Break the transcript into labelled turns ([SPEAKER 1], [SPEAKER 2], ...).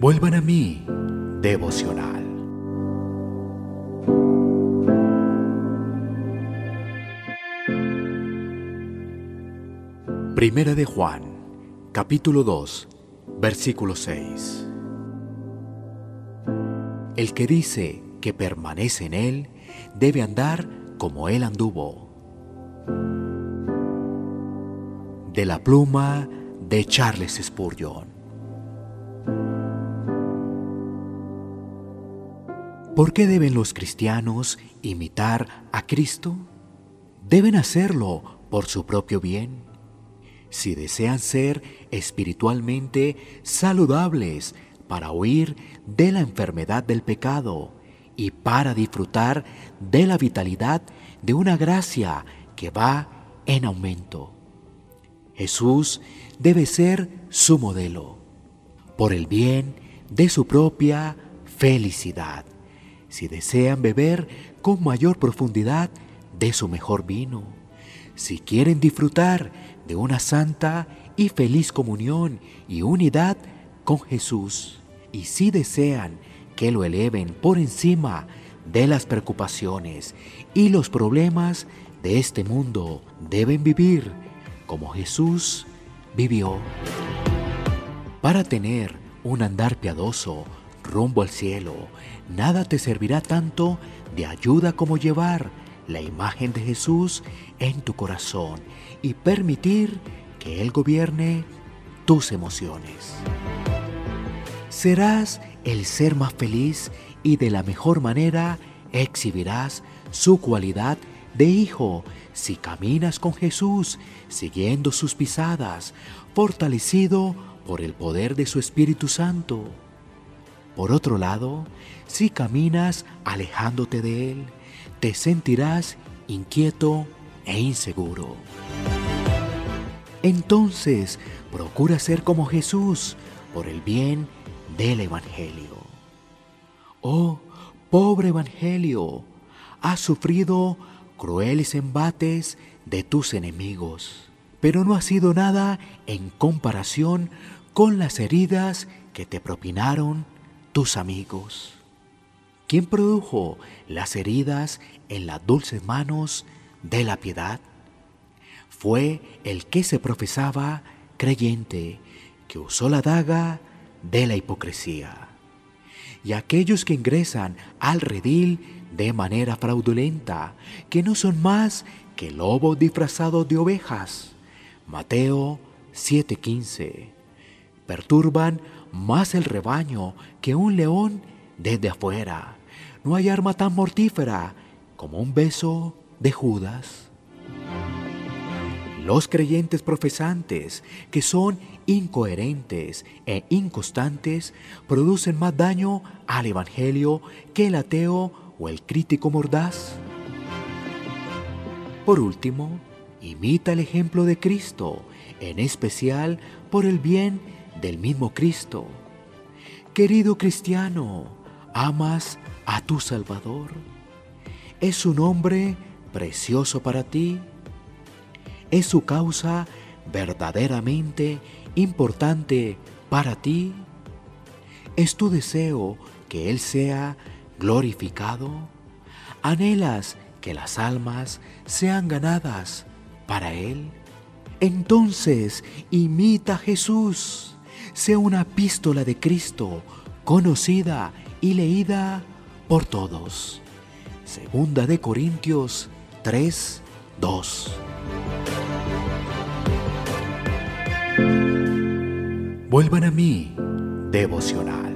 [SPEAKER 1] Vuelvan a mí, devocional. Primera de Juan, capítulo 2, versículo 6. El que dice que permanece en Él debe andar como Él anduvo. De la pluma de Charles Spurgeon. ¿Por qué deben los cristianos imitar a Cristo? Deben hacerlo por su propio bien. Si desean ser espiritualmente saludables para huir de la enfermedad del pecado y para disfrutar de la vitalidad de una gracia que va en aumento. Jesús debe ser su modelo por el bien de su propia felicidad. Si desean beber con mayor profundidad de su mejor vino, si quieren disfrutar de una santa y feliz comunión y unidad con Jesús, y si desean que lo eleven por encima de las preocupaciones y los problemas de este mundo, deben vivir como Jesús vivió. Para tener un andar piadoso rumbo al cielo, nada te servirá tanto de ayuda como llevar la imagen de Jesús en tu corazón y permitir que Él gobierne tus emociones. Serás el ser más feliz y de la mejor manera exhibirás su cualidad de hijo si caminas con Jesús, siguiendo sus pisadas, fortalecido por el poder de su Espíritu Santo. Por otro lado, si caminas alejándote de Él, te sentirás inquieto e inseguro. Entonces, procura ser como Jesús por el bien del Evangelio. Oh, pobre Evangelio, has sufrido crueles embates de tus enemigos, pero no ha sido nada en comparación con las heridas que te propinaron tus amigos. ¿Quién produjo las heridas en las dulces manos de la piedad? Fue el que se profesaba creyente, que usó la daga de la hipocresía. Y aquellos que ingresan al redil de manera fraudulenta, que no son más que lobos disfrazados de ovejas. Mateo 7:15. Perturban más el rebaño que un león desde afuera. No hay arma tan mortífera como un beso de Judas. Los creyentes profesantes, que son incoherentes e inconstantes, producen más daño al Evangelio que el ateo o el crítico mordaz. Por último, imita el ejemplo de Cristo, en especial por el bien del mismo Cristo. Querido cristiano, ¿amas a tu Salvador? ¿Es su nombre precioso para ti? ¿Es su causa verdaderamente importante para ti? ¿Es tu deseo que Él sea glorificado? ¿Anhelas que las almas sean ganadas para Él? Entonces imita a Jesús. Sea una epístola de Cristo conocida y leída por todos. Segunda de Corintios 3, 2. Vuelvan a mí, devocional.